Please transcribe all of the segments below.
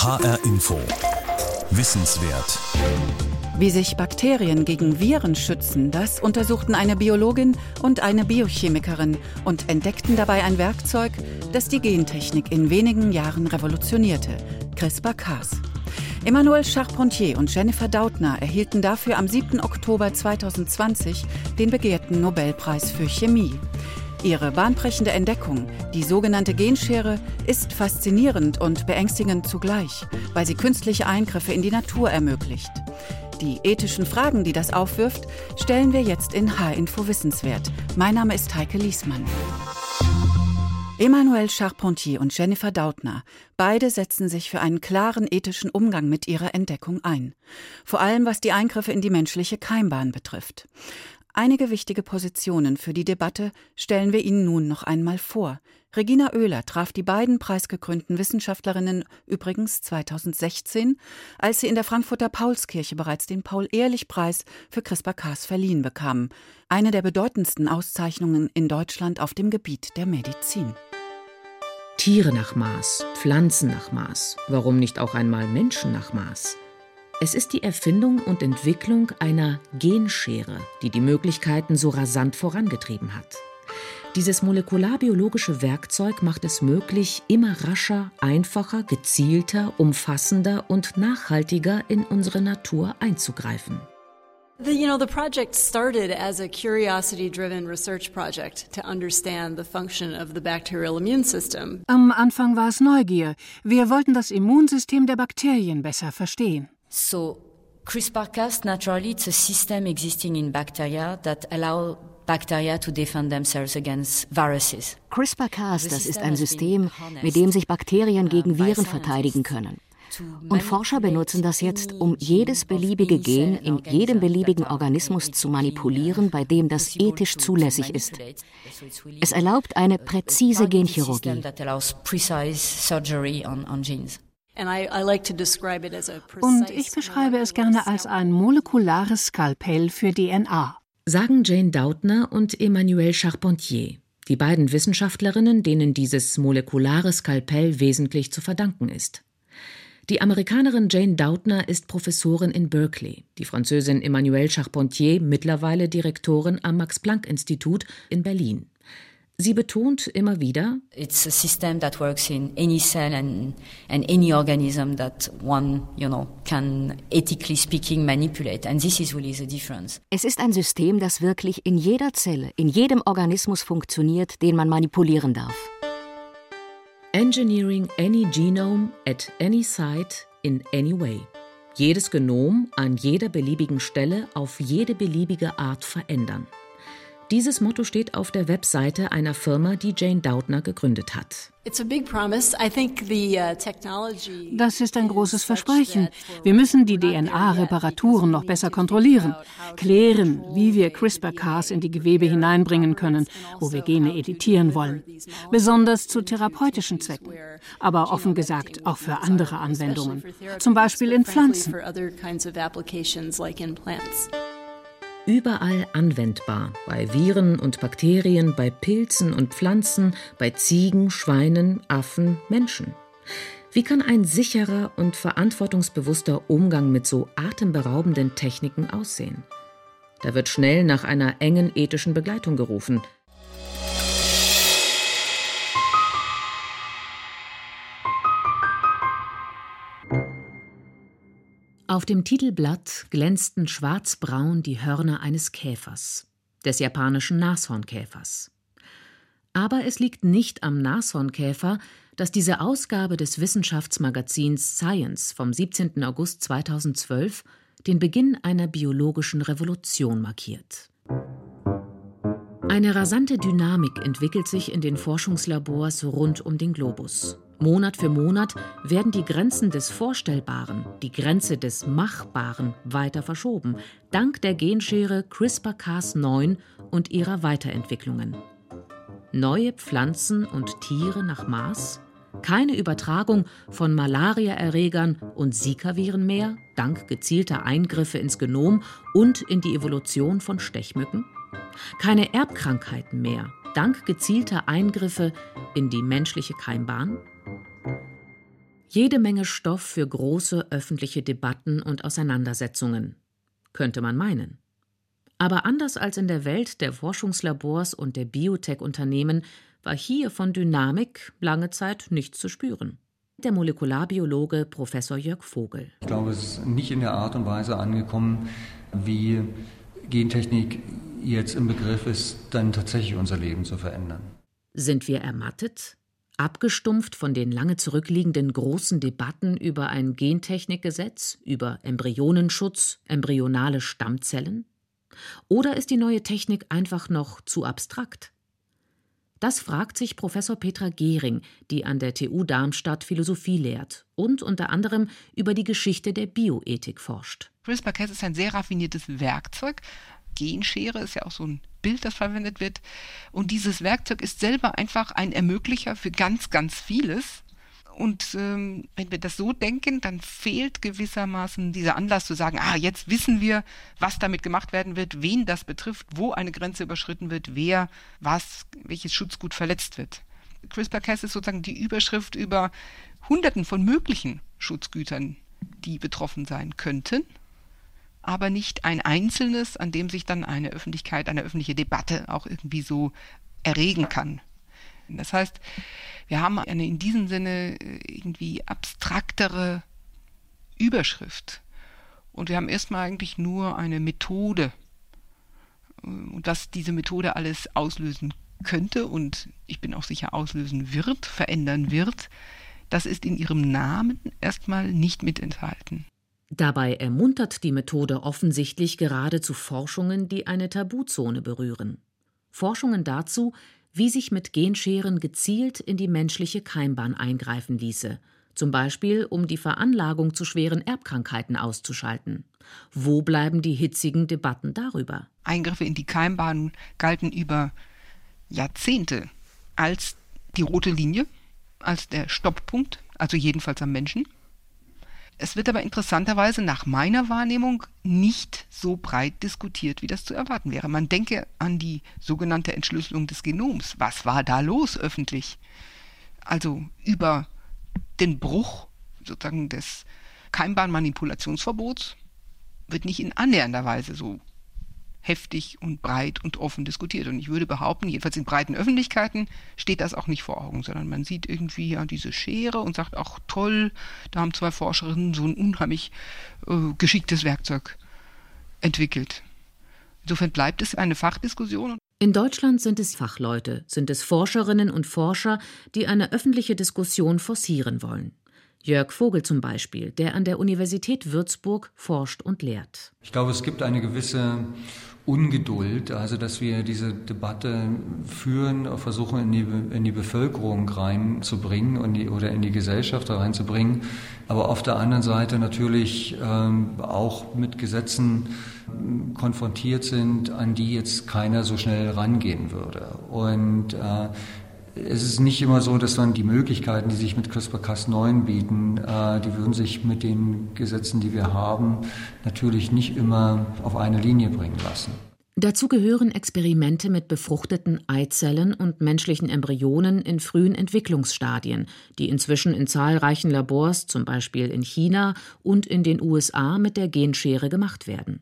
HR Info. Wissenswert. Wie sich Bakterien gegen Viren schützen, das untersuchten eine Biologin und eine Biochemikerin und entdeckten dabei ein Werkzeug, das die Gentechnik in wenigen Jahren revolutionierte, CRISPR-Cas. Emmanuel Charpentier und Jennifer Dautner erhielten dafür am 7. Oktober 2020 den begehrten Nobelpreis für Chemie. Ihre bahnbrechende Entdeckung, die sogenannte Genschere, ist faszinierend und beängstigend zugleich, weil sie künstliche Eingriffe in die Natur ermöglicht. Die ethischen Fragen, die das aufwirft, stellen wir jetzt in H-Info Wissenswert. Mein Name ist Heike Liesmann. Emmanuel Charpentier und Jennifer Dautner, beide setzen sich für einen klaren ethischen Umgang mit ihrer Entdeckung ein. Vor allem was die Eingriffe in die menschliche Keimbahn betrifft. Einige wichtige Positionen für die Debatte stellen wir Ihnen nun noch einmal vor. Regina Oehler traf die beiden preisgekrönten Wissenschaftlerinnen übrigens 2016, als sie in der Frankfurter Paulskirche bereits den Paul-Ehrlich-Preis für CRISPR-Cas verliehen bekamen, eine der bedeutendsten Auszeichnungen in Deutschland auf dem Gebiet der Medizin. Tiere nach Maß, Pflanzen nach Maß, warum nicht auch einmal Menschen nach Maß? Es ist die Erfindung und Entwicklung einer Genschere, die die Möglichkeiten so rasant vorangetrieben hat. Dieses molekularbiologische Werkzeug macht es möglich, immer rascher, einfacher, gezielter, umfassender und nachhaltiger in unsere Natur einzugreifen. The, you know, the project started as a curiosity-driven research project to understand the function of the bacterial immune system. Am Anfang war es Neugier. Wir wollten das Immunsystem der Bakterien besser verstehen. So CRISPR-Cas naturally it's a system existing in bacteria that allow bacteria to defend themselves against viruses. CRISPR-Cas, das ist ein System, mit dem sich Bakterien gegen Viren verteidigen können. Und Forscher benutzen das jetzt, um jedes beliebige Gen in jedem beliebigen Organismus zu manipulieren, bei dem das ethisch zulässig ist. Es erlaubt eine präzise Genchirurgie. Und ich beschreibe es gerne als ein molekulares Skalpell für DNA. Sagen Jane Dautner und Emmanuelle Charpentier, die beiden Wissenschaftlerinnen, denen dieses molekulare Skalpell wesentlich zu verdanken ist. Die Amerikanerin Jane Dautner ist Professorin in Berkeley, die Französin Emmanuelle Charpentier mittlerweile Direktorin am Max-Planck-Institut in Berlin. Sie betont immer wieder, It's a system that works in any cell and, and any organism that one, you know, can ethically speaking manipulate. And this is really the difference. Es ist ein System, das wirklich in jeder Zelle, in jedem Organismus funktioniert, den man manipulieren darf. Engineering any genome at any site in any way. Jedes Genom an jeder beliebigen Stelle auf jede beliebige Art verändern. Dieses Motto steht auf der Webseite einer Firma, die Jane Doudna gegründet hat. Uh, das ist ein großes Versprechen. Wir müssen die DNA-Reparaturen noch besser kontrollieren, klären, wie wir CRISPR-Cas in die Gewebe hineinbringen können, wo wir Gene editieren wollen. Besonders zu therapeutischen Zwecken, aber offen gesagt auch für andere Anwendungen, zum Beispiel in Pflanzen überall anwendbar, bei Viren und Bakterien, bei Pilzen und Pflanzen, bei Ziegen, Schweinen, Affen, Menschen. Wie kann ein sicherer und verantwortungsbewusster Umgang mit so atemberaubenden Techniken aussehen? Da wird schnell nach einer engen ethischen Begleitung gerufen, Auf dem Titelblatt glänzten schwarzbraun die Hörner eines Käfers, des japanischen Nashornkäfers. Aber es liegt nicht am Nashornkäfer, dass diese Ausgabe des Wissenschaftsmagazins Science vom 17. August 2012 den Beginn einer biologischen Revolution markiert. Eine rasante Dynamik entwickelt sich in den Forschungslabors rund um den Globus. Monat für Monat werden die Grenzen des Vorstellbaren, die Grenze des Machbaren weiter verschoben, dank der Genschere CRISPR-Cas9 und ihrer Weiterentwicklungen. Neue Pflanzen und Tiere nach Maß? Keine Übertragung von Malariaerregern und Zika-Viren mehr, dank gezielter Eingriffe ins Genom und in die Evolution von Stechmücken? Keine Erbkrankheiten mehr, dank gezielter Eingriffe in die menschliche Keimbahn? Jede Menge Stoff für große öffentliche Debatten und Auseinandersetzungen, könnte man meinen. Aber anders als in der Welt der Forschungslabors und der Biotech-Unternehmen war hier von Dynamik lange Zeit nichts zu spüren. Der Molekularbiologe Professor Jörg Vogel. Ich glaube, es ist nicht in der Art und Weise angekommen, wie Gentechnik jetzt im Begriff ist, dann tatsächlich unser Leben zu verändern. Sind wir ermattet? Abgestumpft von den lange zurückliegenden großen Debatten über ein Gentechnikgesetz, über Embryonenschutz, embryonale Stammzellen? Oder ist die neue Technik einfach noch zu abstrakt? Das fragt sich Professor Petra Gehring, die an der TU Darmstadt Philosophie lehrt und unter anderem über die Geschichte der Bioethik forscht. CRISPR-Cas ist ein sehr raffiniertes Werkzeug. Genschere ist ja auch so ein Bild, das verwendet wird. Und dieses Werkzeug ist selber einfach ein Ermöglicher für ganz, ganz vieles. Und ähm, wenn wir das so denken, dann fehlt gewissermaßen dieser Anlass zu sagen, ah, jetzt wissen wir, was damit gemacht werden wird, wen das betrifft, wo eine Grenze überschritten wird, wer was, welches Schutzgut verletzt wird. CRISPR-Cas ist sozusagen die Überschrift über Hunderten von möglichen Schutzgütern, die betroffen sein könnten, aber nicht ein einzelnes, an dem sich dann eine Öffentlichkeit, eine öffentliche Debatte auch irgendwie so erregen kann. Das heißt, wir haben eine in diesem Sinne äh, irgendwie abstraktere Überschrift. Und wir haben erstmal eigentlich nur eine Methode. Äh, und was diese Methode alles auslösen könnte und ich bin auch sicher auslösen wird, verändern wird, das ist in ihrem Namen erstmal nicht mit enthalten. Dabei ermuntert die Methode offensichtlich gerade zu Forschungen, die eine Tabuzone berühren. Forschungen dazu, wie sich mit Genscheren gezielt in die menschliche Keimbahn eingreifen ließe, zum Beispiel um die Veranlagung zu schweren Erbkrankheiten auszuschalten. Wo bleiben die hitzigen Debatten darüber? Eingriffe in die Keimbahn galten über Jahrzehnte als die rote Linie, als der Stopppunkt, also jedenfalls am Menschen. Es wird aber interessanterweise nach meiner Wahrnehmung nicht so breit diskutiert, wie das zu erwarten wäre. Man denke an die sogenannte Entschlüsselung des Genoms. Was war da los öffentlich? Also über den Bruch sozusagen des Keimbahnmanipulationsverbots wird nicht in annähernder Weise so heftig und breit und offen diskutiert. Und ich würde behaupten, jedenfalls in breiten Öffentlichkeiten steht das auch nicht vor Augen, sondern man sieht irgendwie ja diese Schere und sagt, ach toll, da haben zwei Forscherinnen so ein unheimlich äh, geschicktes Werkzeug entwickelt. Insofern bleibt es eine Fachdiskussion. In Deutschland sind es Fachleute, sind es Forscherinnen und Forscher, die eine öffentliche Diskussion forcieren wollen. Jörg Vogel zum Beispiel, der an der Universität Würzburg forscht und lehrt. Ich glaube, es gibt eine gewisse Ungeduld, also dass wir diese Debatte führen, versuchen in die, in die Bevölkerung reinzubringen und die, oder in die Gesellschaft reinzubringen, aber auf der anderen Seite natürlich ähm, auch mit Gesetzen konfrontiert sind, an die jetzt keiner so schnell rangehen würde. Und äh, es ist nicht immer so, dass dann die Möglichkeiten, die sich mit CRISPR-Cas9 bieten, äh, die würden sich mit den Gesetzen, die wir haben, natürlich nicht immer auf eine Linie bringen lassen. Dazu gehören Experimente mit befruchteten Eizellen und menschlichen Embryonen in frühen Entwicklungsstadien, die inzwischen in zahlreichen Labors, zum Beispiel in China und in den USA, mit der Genschere gemacht werden.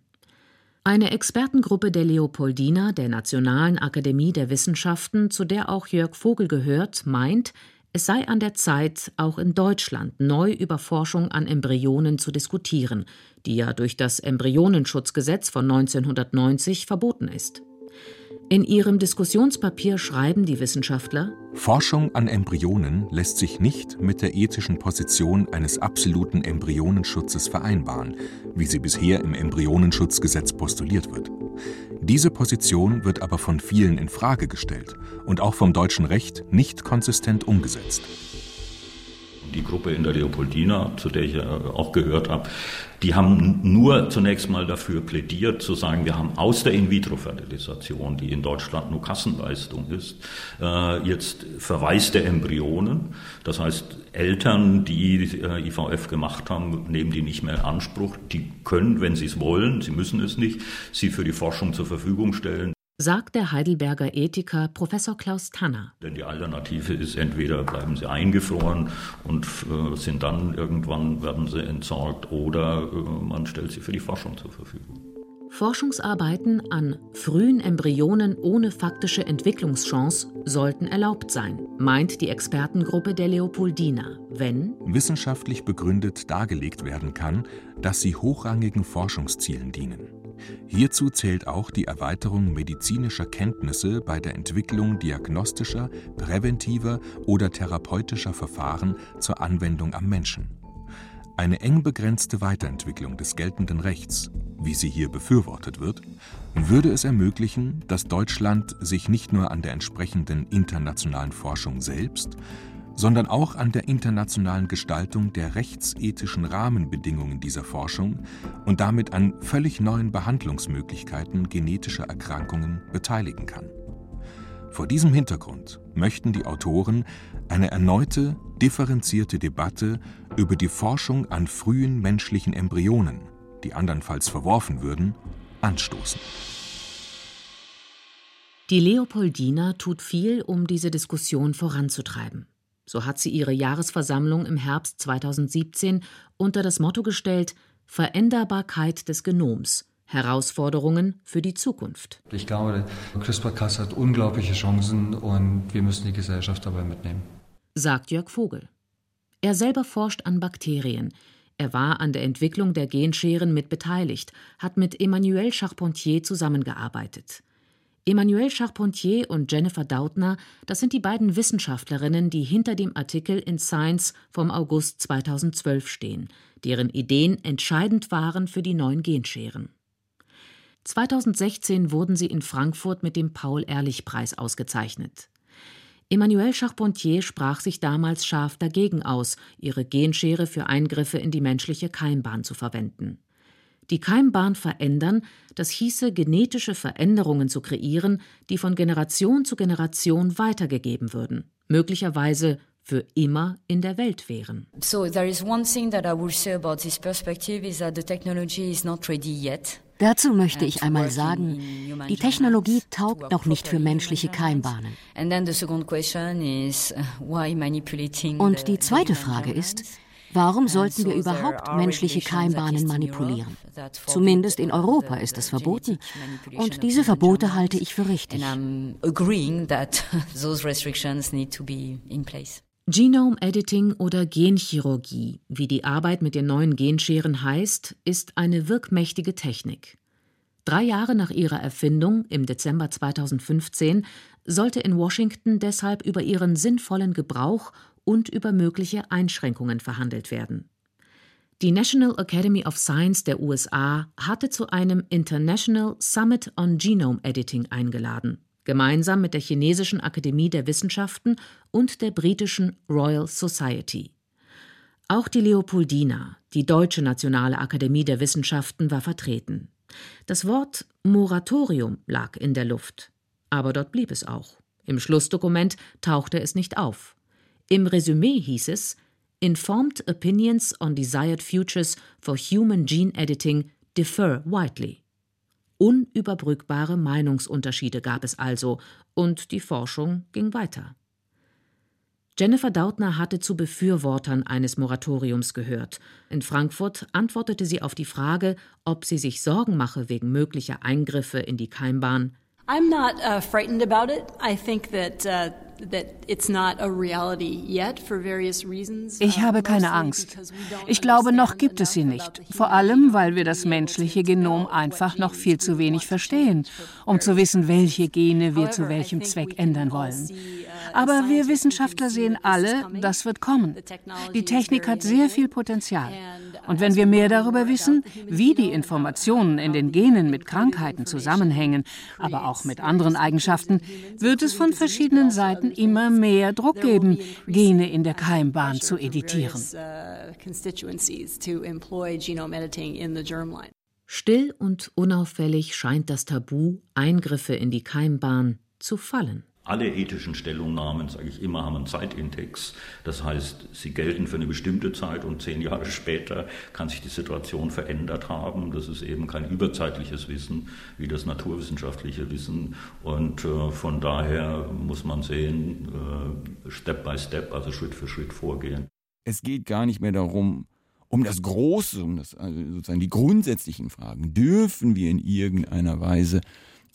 Eine Expertengruppe der Leopoldina, der Nationalen Akademie der Wissenschaften, zu der auch Jörg Vogel gehört, meint, es sei an der Zeit, auch in Deutschland neu über Forschung an Embryonen zu diskutieren, die ja durch das Embryonenschutzgesetz von 1990 verboten ist. In ihrem Diskussionspapier schreiben die Wissenschaftler Forschung an Embryonen lässt sich nicht mit der ethischen Position eines absoluten Embryonenschutzes vereinbaren, wie sie bisher im Embryonenschutzgesetz postuliert wird. Diese Position wird aber von vielen in Frage gestellt und auch vom deutschen Recht nicht konsistent umgesetzt die Gruppe in der Leopoldina, zu der ich auch gehört habe, die haben nur zunächst mal dafür plädiert, zu sagen, wir haben aus der In-vitro-Fertilisation, die in Deutschland nur Kassenleistung ist, äh, jetzt Verweis der Embryonen. Das heißt, Eltern, die äh, IVF gemacht haben, nehmen die nicht mehr in Anspruch. Die können, wenn sie es wollen, sie müssen es nicht, sie für die Forschung zur Verfügung stellen. Sagt der Heidelberger Ethiker Professor Klaus Tanner. Denn die Alternative ist entweder bleiben sie eingefroren und äh, sind dann irgendwann werden sie entsorgt oder äh, man stellt sie für die Forschung zur Verfügung. Forschungsarbeiten an frühen Embryonen ohne faktische Entwicklungschance sollten erlaubt sein, meint die Expertengruppe der Leopoldina, wenn wissenschaftlich begründet dargelegt werden kann, dass sie hochrangigen Forschungszielen dienen. Hierzu zählt auch die Erweiterung medizinischer Kenntnisse bei der Entwicklung diagnostischer, präventiver oder therapeutischer Verfahren zur Anwendung am Menschen. Eine eng begrenzte Weiterentwicklung des geltenden Rechts, wie sie hier befürwortet wird, würde es ermöglichen, dass Deutschland sich nicht nur an der entsprechenden internationalen Forschung selbst, sondern auch an der internationalen Gestaltung der rechtsethischen Rahmenbedingungen dieser Forschung und damit an völlig neuen Behandlungsmöglichkeiten genetischer Erkrankungen beteiligen kann. Vor diesem Hintergrund möchten die Autoren eine erneute, differenzierte Debatte über die Forschung an frühen menschlichen Embryonen, die andernfalls verworfen würden, anstoßen. Die Leopoldina tut viel, um diese Diskussion voranzutreiben. So hat sie ihre Jahresversammlung im Herbst 2017 unter das Motto gestellt Veränderbarkeit des Genoms Herausforderungen für die Zukunft. Ich glaube, CRISPR-Cas hat unglaubliche Chancen und wir müssen die Gesellschaft dabei mitnehmen. Sagt Jörg Vogel. Er selber forscht an Bakterien. Er war an der Entwicklung der Genscheren mit beteiligt, hat mit Emmanuel Charpentier zusammengearbeitet. Emmanuel Charpentier und Jennifer Dautner, das sind die beiden Wissenschaftlerinnen, die hinter dem Artikel in Science vom August 2012 stehen, deren Ideen entscheidend waren für die neuen Genscheren. 2016 wurden sie in Frankfurt mit dem Paul-Ehrlich-Preis ausgezeichnet. Emmanuel Charpentier sprach sich damals scharf dagegen aus, ihre Genschere für Eingriffe in die menschliche Keimbahn zu verwenden. Die Keimbahn verändern, das hieße genetische Veränderungen zu kreieren, die von Generation zu Generation weitergegeben würden, möglicherweise für immer in der Welt wären. So there is one thing that I will say about this perspective is that the technology is not ready yet. Dazu möchte ich einmal sagen, die Technologie taugt noch nicht für menschliche Keimbahnen. Uh, Und die zweite Frage ist, warum sollten wir überhaupt menschliche Keimbahnen manipulieren? Zumindest in Europa ist es verboten. Und diese Verbote halte ich für richtig. Genome Editing oder Genchirurgie, wie die Arbeit mit den neuen Genscheren heißt, ist eine wirkmächtige Technik. Drei Jahre nach ihrer Erfindung, im Dezember 2015, sollte in Washington deshalb über ihren sinnvollen Gebrauch und über mögliche Einschränkungen verhandelt werden. Die National Academy of Science der USA hatte zu einem International Summit on Genome Editing eingeladen gemeinsam mit der Chinesischen Akademie der Wissenschaften und der britischen Royal Society. Auch die Leopoldina, die Deutsche Nationale Akademie der Wissenschaften, war vertreten. Das Wort Moratorium lag in der Luft, aber dort blieb es auch. Im Schlussdokument tauchte es nicht auf. Im Resümee hieß es Informed Opinions on Desired Futures for Human Gene Editing differ widely. Unüberbrückbare Meinungsunterschiede gab es also, und die Forschung ging weiter. Jennifer Dautner hatte zu Befürwortern eines Moratoriums gehört. In Frankfurt antwortete sie auf die Frage, ob sie sich Sorgen mache wegen möglicher Eingriffe in die Keimbahn. I'm not uh, frightened about it. I think that uh ich habe keine Angst. Ich glaube, noch gibt es sie nicht. Vor allem, weil wir das menschliche Genom einfach noch viel zu wenig verstehen, um zu wissen, welche Gene wir zu welchem Zweck ändern wollen. Aber wir Wissenschaftler sehen alle, das wird kommen. Die Technik hat sehr viel Potenzial. Und wenn wir mehr darüber wissen, wie die Informationen in den Genen mit Krankheiten zusammenhängen, aber auch mit anderen Eigenschaften, wird es von verschiedenen Seiten immer mehr Druck geben, Gene in der Keimbahn zu editieren. Still und unauffällig scheint das Tabu, Eingriffe in die Keimbahn, zu fallen. Alle ethischen Stellungnahmen, sage ich immer, haben einen Zeitindex. Das heißt, sie gelten für eine bestimmte Zeit und zehn Jahre später kann sich die Situation verändert haben. Das ist eben kein überzeitliches Wissen wie das naturwissenschaftliche Wissen. Und äh, von daher muss man sehen, äh, Step by Step, also Schritt für Schritt vorgehen. Es geht gar nicht mehr darum, um das Große, um das, also sozusagen die grundsätzlichen Fragen. Dürfen wir in irgendeiner Weise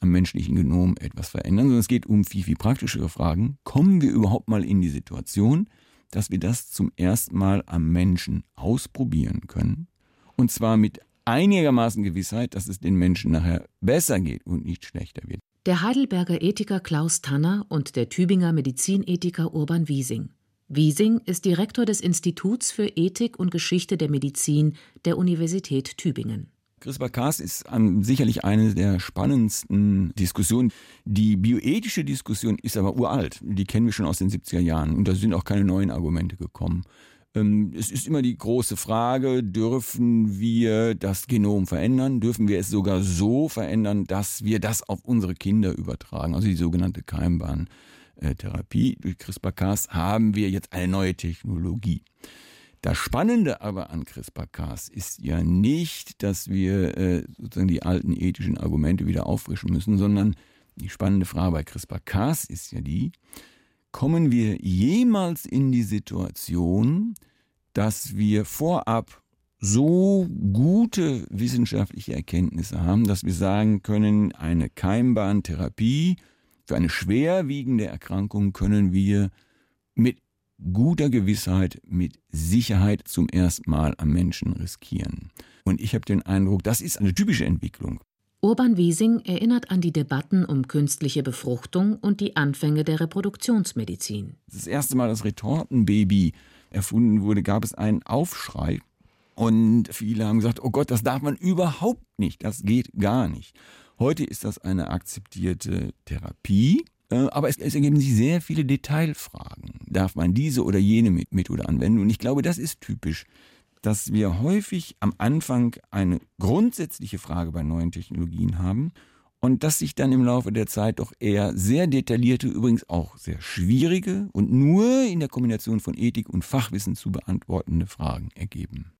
am menschlichen Genom etwas verändern, sondern es geht um viel, viel praktischere Fragen. Kommen wir überhaupt mal in die Situation, dass wir das zum ersten Mal am Menschen ausprobieren können? Und zwar mit einigermaßen Gewissheit, dass es den Menschen nachher besser geht und nicht schlechter wird. Der Heidelberger Ethiker Klaus Tanner und der Tübinger Medizinethiker Urban Wiesing. Wiesing ist Direktor des Instituts für Ethik und Geschichte der Medizin der Universität Tübingen. CRISPR-Cas ist um, sicherlich eine der spannendsten Diskussionen. Die bioethische Diskussion ist aber uralt. Die kennen wir schon aus den 70er Jahren. Und da sind auch keine neuen Argumente gekommen. Ähm, es ist immer die große Frage, dürfen wir das Genom verändern? Dürfen wir es sogar so verändern, dass wir das auf unsere Kinder übertragen? Also die sogenannte Keimbahntherapie. Durch CRISPR-Cas haben wir jetzt eine neue Technologie. Das Spannende aber an CRISPR-Cas ist ja nicht, dass wir äh, sozusagen die alten ethischen Argumente wieder auffrischen müssen, sondern die spannende Frage bei CRISPR-Cas ist ja die, kommen wir jemals in die Situation, dass wir vorab so gute wissenschaftliche Erkenntnisse haben, dass wir sagen können, eine Keimbahntherapie für eine schwerwiegende Erkrankung können wir mit guter Gewissheit mit Sicherheit zum ersten Mal am Menschen riskieren. Und ich habe den Eindruck, das ist eine typische Entwicklung. Urban Wiesing erinnert an die Debatten um künstliche Befruchtung und die Anfänge der Reproduktionsmedizin. Das erste Mal, dass Retortenbaby erfunden wurde, gab es einen Aufschrei. Und viele haben gesagt, oh Gott, das darf man überhaupt nicht, das geht gar nicht. Heute ist das eine akzeptierte Therapie. Äh, aber es, es, ergeben sich sehr viele Detailfragen. Darf man diese oder jene Methode anwenden? Und ich glaube, das ist typisch, dass wir häufig am Anfang eine grundsätzliche Frage bei neuen Technologien haben und dass sich dann im Laufe der Zeit doch eher sehr detaillierte, übrigens auch sehr schwierige und nur in der Kombination von Ethik und Fachwissen zu beantwortende Fragen ergeben.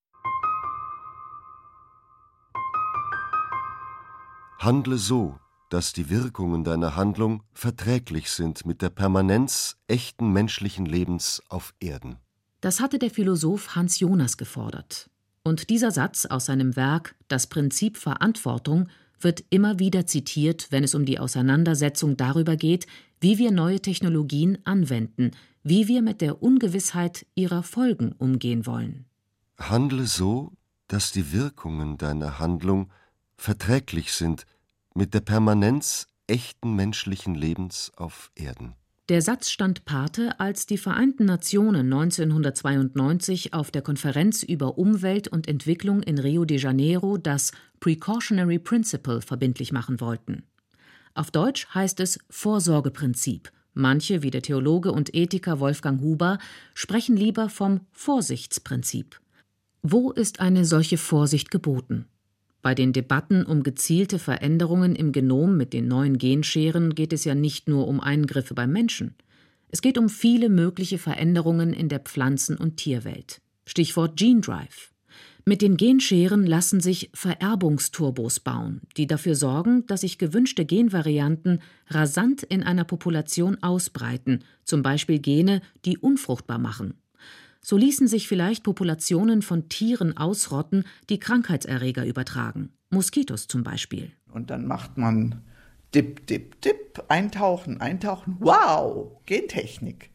Handle so, dass die Wirkungen deiner Handlung verträglich sind mit der Permanenz echten menschlichen Lebens auf Erden. Das hatte der Philosoph Hans Jonas gefordert. Und dieser Satz aus seinem Werk Das Prinzip Verantwortung wird immer wieder zitiert, wenn es um die Auseinandersetzung darüber geht, wie wir neue Technologien anwenden, wie wir mit der Ungewissheit ihrer Folgen umgehen wollen. Handle so, dass die Wirkungen deiner Handlung verträglich sind mit der Permanenz echten menschlichen Lebens auf Erden. Der Satz stand Pate, als die Vereinten Nationen 1992 auf der Konferenz über Umwelt und Entwicklung in Rio de Janeiro das Precautionary Principle verbindlich machen wollten. Auf Deutsch heißt es Vorsorgeprinzip. Manche, wie der Theologe und Ethiker Wolfgang Huber, sprechen lieber vom Vorsichtsprinzip. Wo ist eine solche Vorsicht geboten? Bei den Debatten um gezielte Veränderungen im Genom mit den neuen Genscheren geht es ja nicht nur um Eingriffe beim Menschen. Es geht um viele mögliche Veränderungen in der Pflanzen- und Tierwelt. Stichwort Gene Drive. Mit den Genscheren lassen sich Vererbungsturbos bauen, die dafür sorgen, dass sich gewünschte Genvarianten rasant in einer Population ausbreiten, zum Beispiel Gene, die unfruchtbar machen so ließen sich vielleicht Populationen von Tieren ausrotten, die Krankheitserreger übertragen. Moskitos zum Beispiel. Und dann macht man Dip, Dip, Dip, eintauchen, eintauchen. Wow, Gentechnik.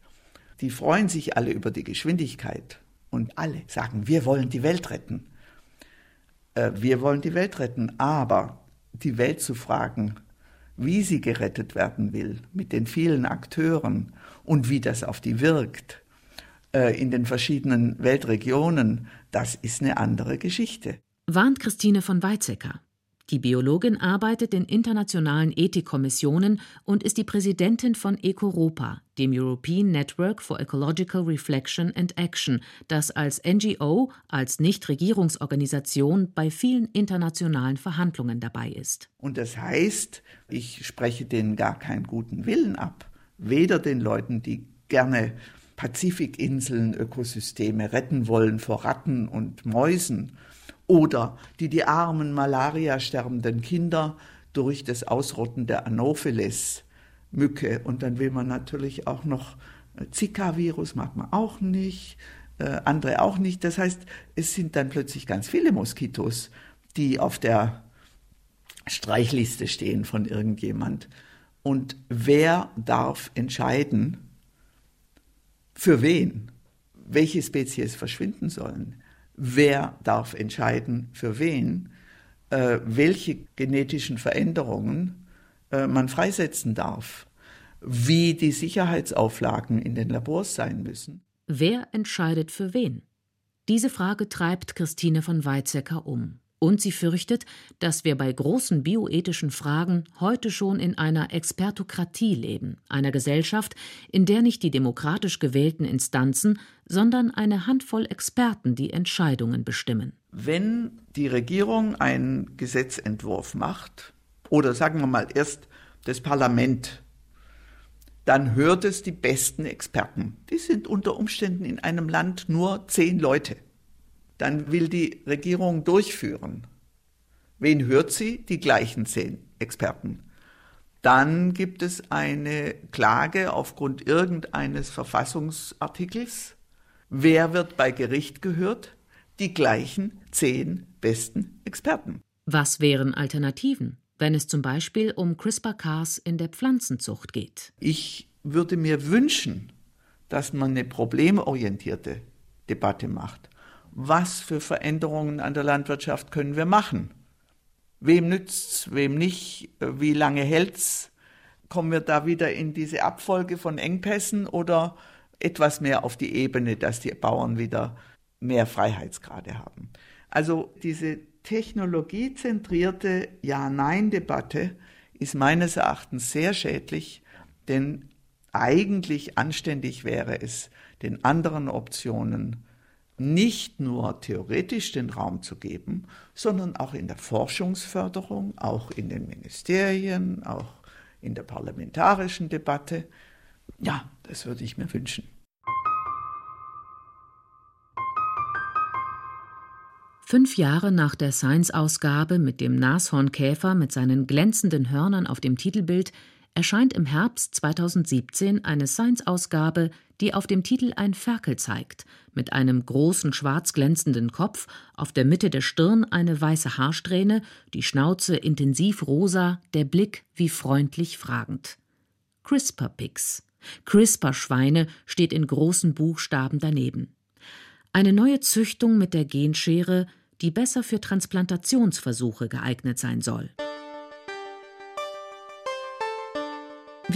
Die freuen sich alle über die Geschwindigkeit. Und alle sagen, wir wollen die Welt retten. Äh, wir wollen die Welt retten, aber die Welt zu fragen, wie sie gerettet werden will, mit den vielen Akteuren und wie das auf die wirkt, in den verschiedenen Weltregionen, das ist eine andere Geschichte. Warnt Christine von Weizsäcker. Die Biologin arbeitet in internationalen Ethikkommissionen und ist die Präsidentin von EcoRopa, dem European Network for Ecological Reflection and Action, das als NGO, als Nichtregierungsorganisation bei vielen internationalen Verhandlungen dabei ist. Und das heißt, ich spreche denen gar keinen guten Willen ab. weder den Leuten, die gerne Pazifikinseln, Ökosysteme retten wollen vor Ratten und Mäusen oder die die armen Malaria sterbenden Kinder durch das Ausrotten der Anopheles Mücke und dann will man natürlich auch noch äh, Zika-Virus mag man auch nicht, äh, andere auch nicht. Das heißt, es sind dann plötzlich ganz viele Moskitos, die auf der Streichliste stehen von irgendjemand. Und wer darf entscheiden, für wen, welche Spezies verschwinden sollen? Wer darf entscheiden, für wen, äh, welche genetischen Veränderungen äh, man freisetzen darf? Wie die Sicherheitsauflagen in den Labors sein müssen? Wer entscheidet für wen? Diese Frage treibt Christine von Weizsäcker um. Und sie fürchtet, dass wir bei großen bioethischen Fragen heute schon in einer Expertokratie leben, einer Gesellschaft, in der nicht die demokratisch gewählten Instanzen, sondern eine Handvoll Experten die Entscheidungen bestimmen. Wenn die Regierung einen Gesetzentwurf macht, oder sagen wir mal erst das Parlament, dann hört es die besten Experten. Die sind unter Umständen in einem Land nur zehn Leute dann will die Regierung durchführen. Wen hört sie? Die gleichen zehn Experten. Dann gibt es eine Klage aufgrund irgendeines Verfassungsartikels. Wer wird bei Gericht gehört? Die gleichen zehn besten Experten. Was wären Alternativen, wenn es zum Beispiel um CRISPR-Cas in der Pflanzenzucht geht? Ich würde mir wünschen, dass man eine problemorientierte Debatte macht was für Veränderungen an der Landwirtschaft können wir machen? Wem nützt's, wem nicht, wie lange hält's? Kommen wir da wieder in diese Abfolge von Engpässen oder etwas mehr auf die Ebene, dass die Bauern wieder mehr Freiheitsgrade haben? Also diese technologiezentrierte Ja-Nein-Debatte ist meines Erachtens sehr schädlich, denn eigentlich anständig wäre es, den anderen Optionen nicht nur theoretisch den Raum zu geben, sondern auch in der Forschungsförderung, auch in den Ministerien, auch in der parlamentarischen Debatte. Ja, das würde ich mir wünschen. Fünf Jahre nach der Science-Ausgabe mit dem Nashornkäfer mit seinen glänzenden Hörnern auf dem Titelbild erscheint im Herbst 2017 eine Science-Ausgabe, die auf dem Titel ein Ferkel zeigt, mit einem großen schwarz glänzenden Kopf, auf der Mitte der Stirn eine weiße Haarsträhne, die Schnauze intensiv rosa, der Blick wie freundlich fragend. CRISPR-Pigs. CRISPR-Schweine steht in großen Buchstaben daneben. Eine neue Züchtung mit der Genschere, die besser für Transplantationsversuche geeignet sein soll.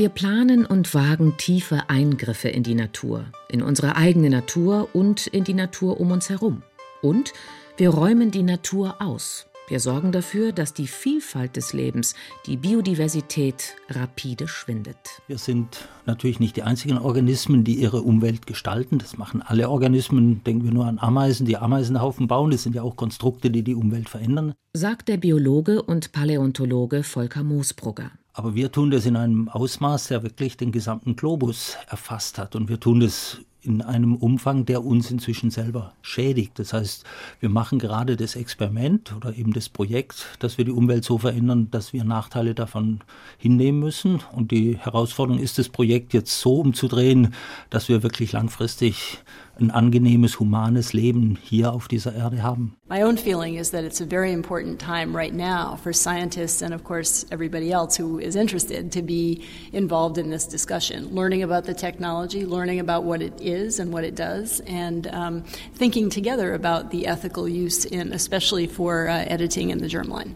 Wir planen und wagen tiefe Eingriffe in die Natur, in unsere eigene Natur und in die Natur um uns herum. Und wir räumen die Natur aus. Wir sorgen dafür, dass die Vielfalt des Lebens, die Biodiversität rapide schwindet. Wir sind natürlich nicht die einzigen Organismen, die ihre Umwelt gestalten. Das machen alle Organismen. Denken wir nur an Ameisen, die Ameisenhaufen bauen. Das sind ja auch Konstrukte, die die Umwelt verändern. Sagt der Biologe und Paläontologe Volker Moosbrugger. Aber wir tun das in einem Ausmaß, der wirklich den gesamten Globus erfasst hat. Und wir tun das in einem Umfang, der uns inzwischen selber schädigt. Das heißt, wir machen gerade das Experiment oder eben das Projekt, dass wir die Umwelt so verändern, dass wir Nachteile davon hinnehmen müssen. Und die Herausforderung ist, das Projekt jetzt so umzudrehen, dass wir wirklich langfristig ein angenehmes, humanes Leben hier auf dieser Erde haben. My own feeling is that it's a very important time right now for scientists and of course everybody else who is interested to be involved in this discussion, learning about the technology, learning about what it is and what it does, and um, thinking together about the ethical use in, especially for uh, editing in the germline.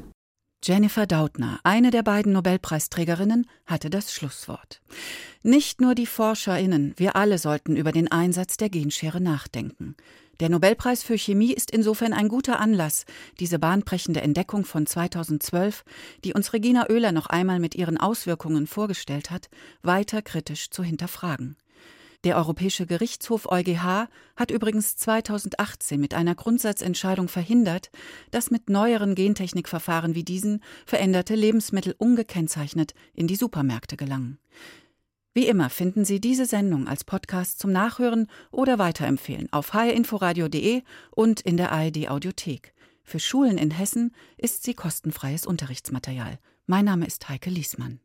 Jennifer Doudna, eine der beiden Nobelpreisträgerinnen, hatte das Schlusswort. Nicht nur die Forscherinnen, wir alle sollten über den Einsatz der Genschere nachdenken. Der Nobelpreis für Chemie ist insofern ein guter Anlass, diese bahnbrechende Entdeckung von 2012, die uns Regina Oehler noch einmal mit ihren Auswirkungen vorgestellt hat, weiter kritisch zu hinterfragen. Der Europäische Gerichtshof EuGH hat übrigens 2018 mit einer Grundsatzentscheidung verhindert, dass mit neueren Gentechnikverfahren wie diesen veränderte Lebensmittel ungekennzeichnet in die Supermärkte gelangen. Wie immer finden Sie diese Sendung als Podcast zum Nachhören oder Weiterempfehlen auf hrinforadio.de und in der ARD Audiothek. Für Schulen in Hessen ist sie kostenfreies Unterrichtsmaterial. Mein Name ist Heike Liesmann.